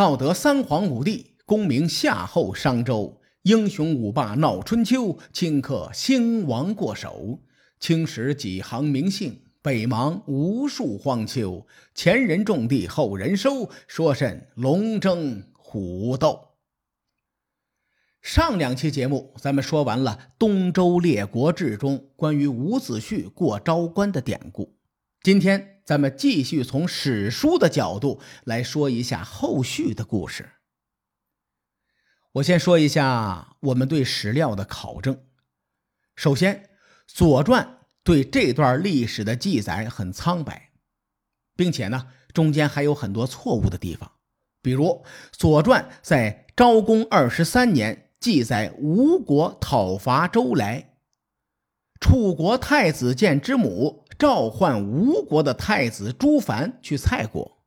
道德三皇五帝，功名夏后商周，英雄五霸闹春秋，顷刻兴亡过手。青史几行名姓，北邙无数荒丘。前人种地，后人收，说甚龙争虎斗？上两期节目，咱们说完了《东周列国志》中关于伍子胥过昭关的典故。今天，咱们继续从史书的角度来说一下后续的故事。我先说一下我们对史料的考证。首先，《左传》对这段历史的记载很苍白，并且呢，中间还有很多错误的地方。比如，《左传》在昭公二十三年。记载吴国讨伐周来，楚国太子建之母召唤吴国的太子朱凡去蔡国。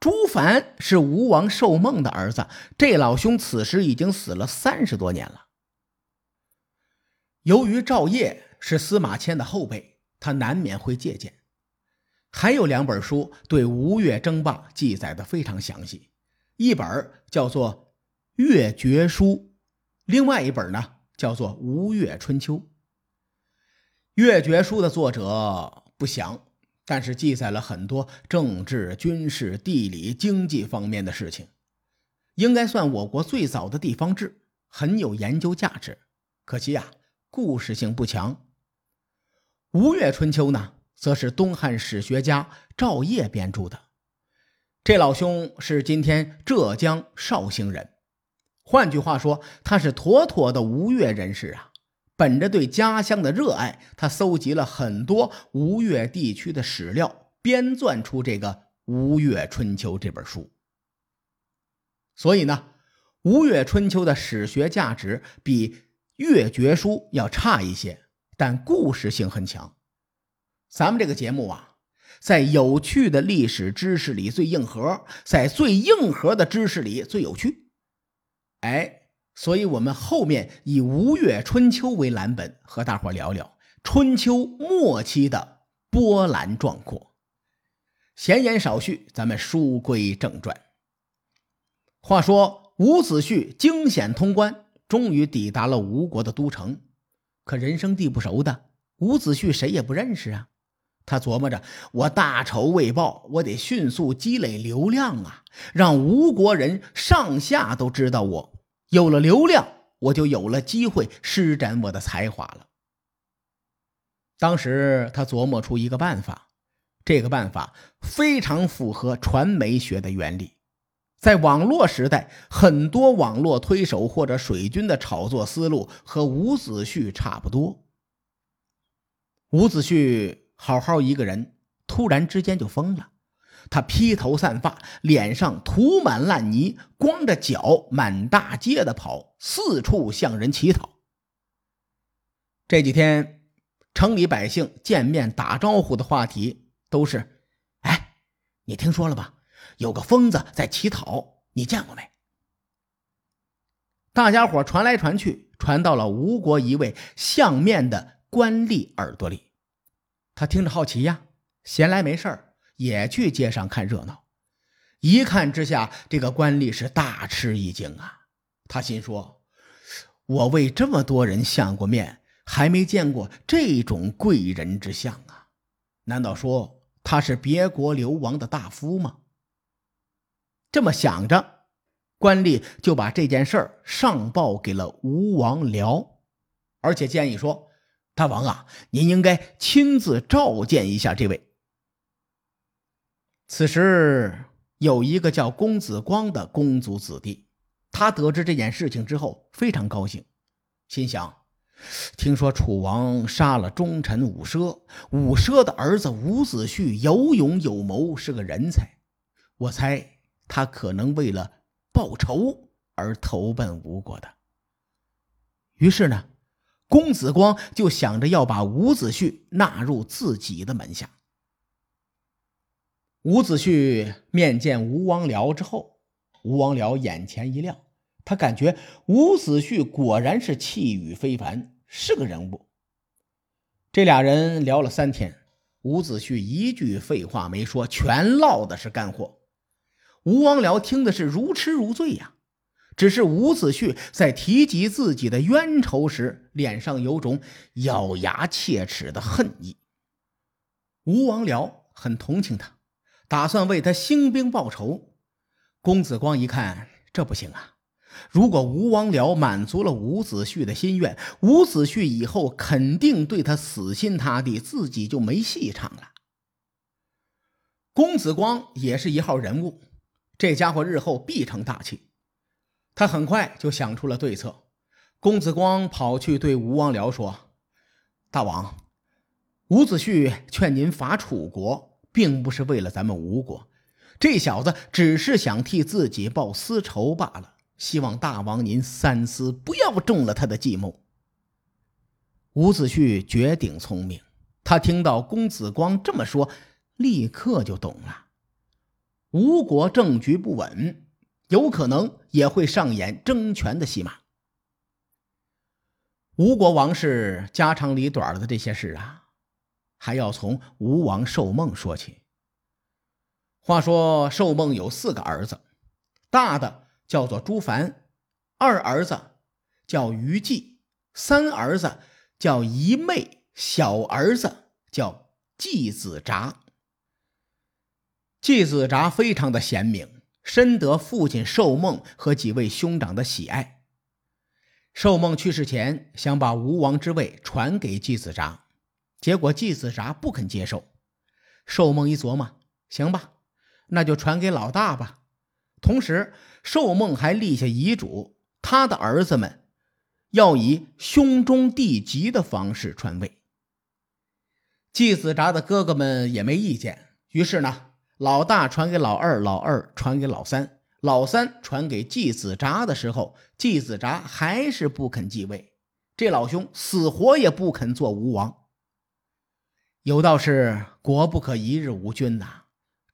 朱凡是吴王寿梦的儿子，这老兄此时已经死了三十多年了。由于赵烨是司马迁的后辈，他难免会借鉴。还有两本书对吴越争霸记载的非常详细，一本叫做《越绝书》。另外一本呢，叫做《吴越春秋》。《越绝书》的作者不详，但是记载了很多政治、军事、地理、经济方面的事情，应该算我国最早的地方志，很有研究价值。可惜呀，故事性不强。《吴越春秋》呢，则是东汉史学家赵烨编著的，这老兄是今天浙江绍兴人。换句话说，他是妥妥的吴越人士啊！本着对家乡的热爱，他搜集了很多吴越地区的史料，编撰出这个《吴越春秋》这本书。所以呢，《吴越春秋》的史学价值比《越绝书》要差一些，但故事性很强。咱们这个节目啊，在有趣的历史知识里最硬核，在最硬核的知识里最有趣。哎，所以我们后面以《吴越春秋》为蓝本，和大伙聊聊春秋末期的波澜壮阔。闲言少叙，咱们书归正传。话说伍子胥惊险通关，终于抵达了吴国的都城。可人生地不熟的伍子胥谁也不认识啊！他琢磨着：我大仇未报，我得迅速积累流量啊，让吴国人上下都知道我。有了流量，我就有了机会施展我的才华了。当时他琢磨出一个办法，这个办法非常符合传媒学的原理。在网络时代，很多网络推手或者水军的炒作思路和伍子胥差不多。伍子胥好好一个人，突然之间就疯了。他披头散发，脸上涂满烂泥，光着脚满大街的跑，四处向人乞讨。这几天，城里百姓见面打招呼的话题都是：“哎，你听说了吧？有个疯子在乞讨，你见过没？”大家伙传来传去，传到了吴国一位相面的官吏耳朵里。他听着好奇呀，闲来没事儿。也去街上看热闹，一看之下，这个官吏是大吃一惊啊！他心说：“我为这么多人相过面，还没见过这种贵人之相啊！难道说他是别国流亡的大夫吗？”这么想着，官吏就把这件事儿上报给了吴王僚，而且建议说：“大王啊，您应该亲自召见一下这位。”此时有一个叫公子光的公族子弟，他得知这件事情之后非常高兴，心想：听说楚王杀了忠臣伍奢，伍奢的儿子伍子胥有勇有谋，是个人才。我猜他可能为了报仇而投奔吴国的。于是呢，公子光就想着要把伍子胥纳入自己的门下。伍子胥面见吴王僚之后，吴王僚眼前一亮，他感觉伍子胥果然是气宇非凡，是个人物。这俩人聊了三天，伍子胥一句废话没说，全唠的是干货。吴王僚听的是如痴如醉呀。只是伍子胥在提及自己的冤仇时，脸上有种咬牙切齿的恨意。吴王僚很同情他，打算为他兴兵报仇。公子光一看，这不行啊！如果吴王僚满足了伍子胥的心愿，伍子胥以后肯定对他死心塌地，自己就没戏唱了。公子光也是一号人物，这家伙日后必成大器。他很快就想出了对策。公子光跑去对吴王僚说：“大王，伍子胥劝您伐楚国，并不是为了咱们吴国，这小子只是想替自己报私仇罢了。希望大王您三思，不要中了他的计谋。”伍子胥绝顶聪明，他听到公子光这么说，立刻就懂了。吴国政局不稳。有可能也会上演争权的戏码。吴国王室家长里短的这些事啊，还要从吴王寿梦说起。话说寿梦有四个儿子，大的叫做朱凡，二儿子叫于季，三儿子叫仪妹，小儿子叫季子札。季子札非常的贤明。深得父亲寿梦和几位兄长的喜爱。寿梦去世前想把吴王之位传给季子札，结果季子札不肯接受。寿梦一琢磨，行吧，那就传给老大吧。同时，寿梦还立下遗嘱，他的儿子们要以兄终弟及的方式传位。季子札的哥哥们也没意见，于是呢。老大传给老二，老二传给老三，老三传给季子札的时候，季子札还是不肯继位。这老兄死活也不肯做吴王。有道是“国不可一日无君”呐，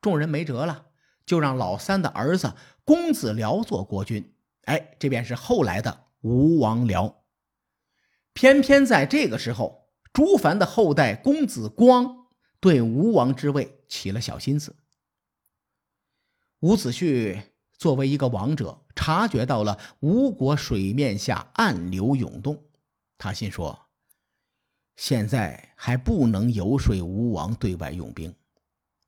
众人没辙了，就让老三的儿子公子僚做国君。哎，这便是后来的吴王僚。偏偏在这个时候，朱凡的后代公子光对吴王之位起了小心思。伍子胥作为一个王者，察觉到了吴国水面下暗流涌动，他心说：“现在还不能游说吴王对外用兵。”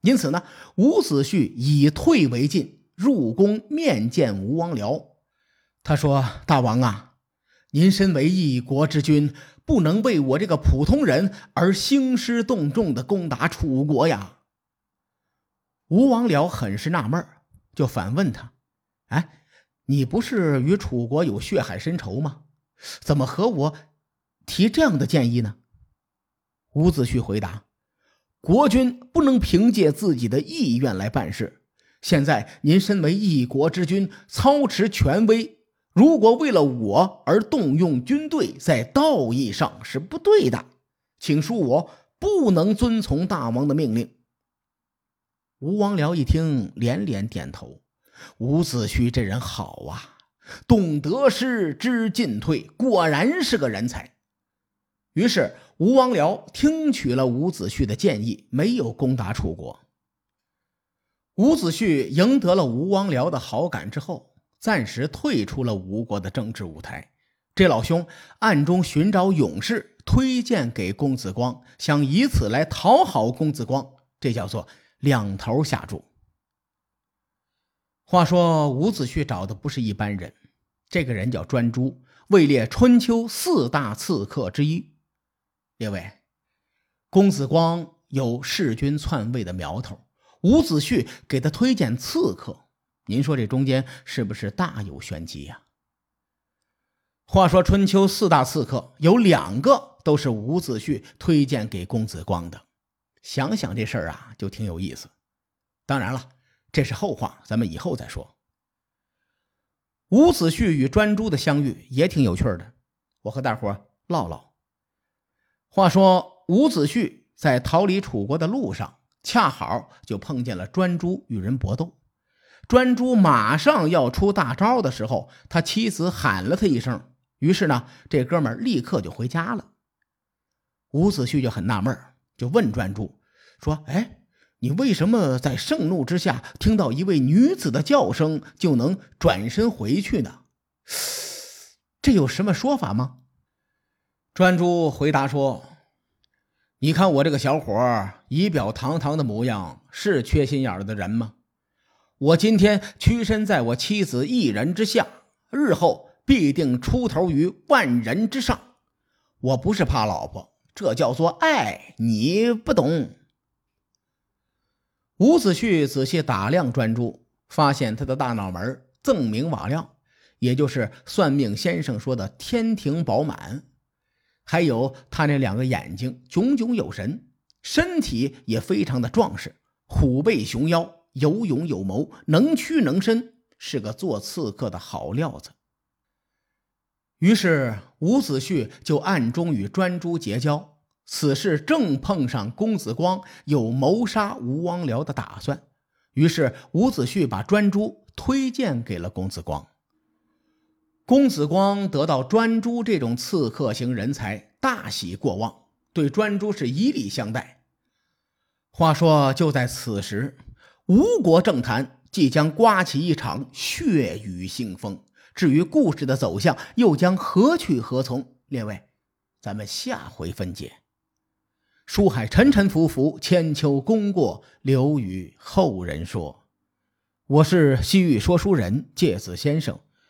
因此呢，伍子胥以退为进，入宫面见吴王僚。他说：“大王啊，您身为一国之君，不能为我这个普通人而兴师动众的攻打楚国呀。”吴王僚很是纳闷。就反问他：“哎，你不是与楚国有血海深仇吗？怎么和我提这样的建议呢？”伍子胥回答：“国君不能凭借自己的意愿来办事。现在您身为一国之君，操持权威，如果为了我而动用军队，在道义上是不对的，请恕我不能遵从大王的命令。”吴王僚一听，连连点头。伍子胥这人好啊，懂得失，知进退，果然是个人才。于是，吴王僚听取了伍子胥的建议，没有攻打楚国。伍子胥赢得了吴王僚的好感之后，暂时退出了吴国的政治舞台。这老兄暗中寻找勇士，推荐给公子光，想以此来讨好公子光。这叫做。两头下注。话说伍子胥找的不是一般人，这个人叫专诸，位列春秋四大刺客之一。列位，公子光有弑君篡位的苗头，伍子胥给他推荐刺客，您说这中间是不是大有玄机呀？话说春秋四大刺客有两个都是伍子胥推荐给公子光的。想想这事儿啊，就挺有意思。当然了，这是后话，咱们以后再说。伍子胥与专诸的相遇也挺有趣的，我和大伙唠唠。话说伍子胥在逃离楚国的路上，恰好就碰见了专诸与人搏斗。专诸马上要出大招的时候，他妻子喊了他一声，于是呢，这哥们立刻就回家了。伍子胥就很纳闷。就问专诸说：“哎，你为什么在盛怒之下听到一位女子的叫声就能转身回去呢？这有什么说法吗？专诸回答说：“你看我这个小伙仪表堂堂的模样，是缺心眼的人吗？我今天屈身在我妻子一人之下，日后必定出头于万人之上。我不是怕老婆，这叫做爱，你不懂。”伍子胥仔细打量专诸，发现他的大脑门锃明瓦亮，也就是算命先生说的天庭饱满；还有他那两个眼睛炯炯有神，身体也非常的壮实，虎背熊腰，有勇有谋，能屈能伸，是个做刺客的好料子。于是伍子胥就暗中与专诸结交。此事正碰上公子光有谋杀吴王僚的打算，于是伍子胥把专诸推荐给了公子光。公子光得到专诸这种刺客型人才，大喜过望，对专诸是以礼相待。话说，就在此时，吴国政坛即将刮起一场血雨腥风。至于故事的走向又将何去何从，列位，咱们下回分解。书海沉沉浮浮，千秋功过留与后人说。我是西域说书人介子先生，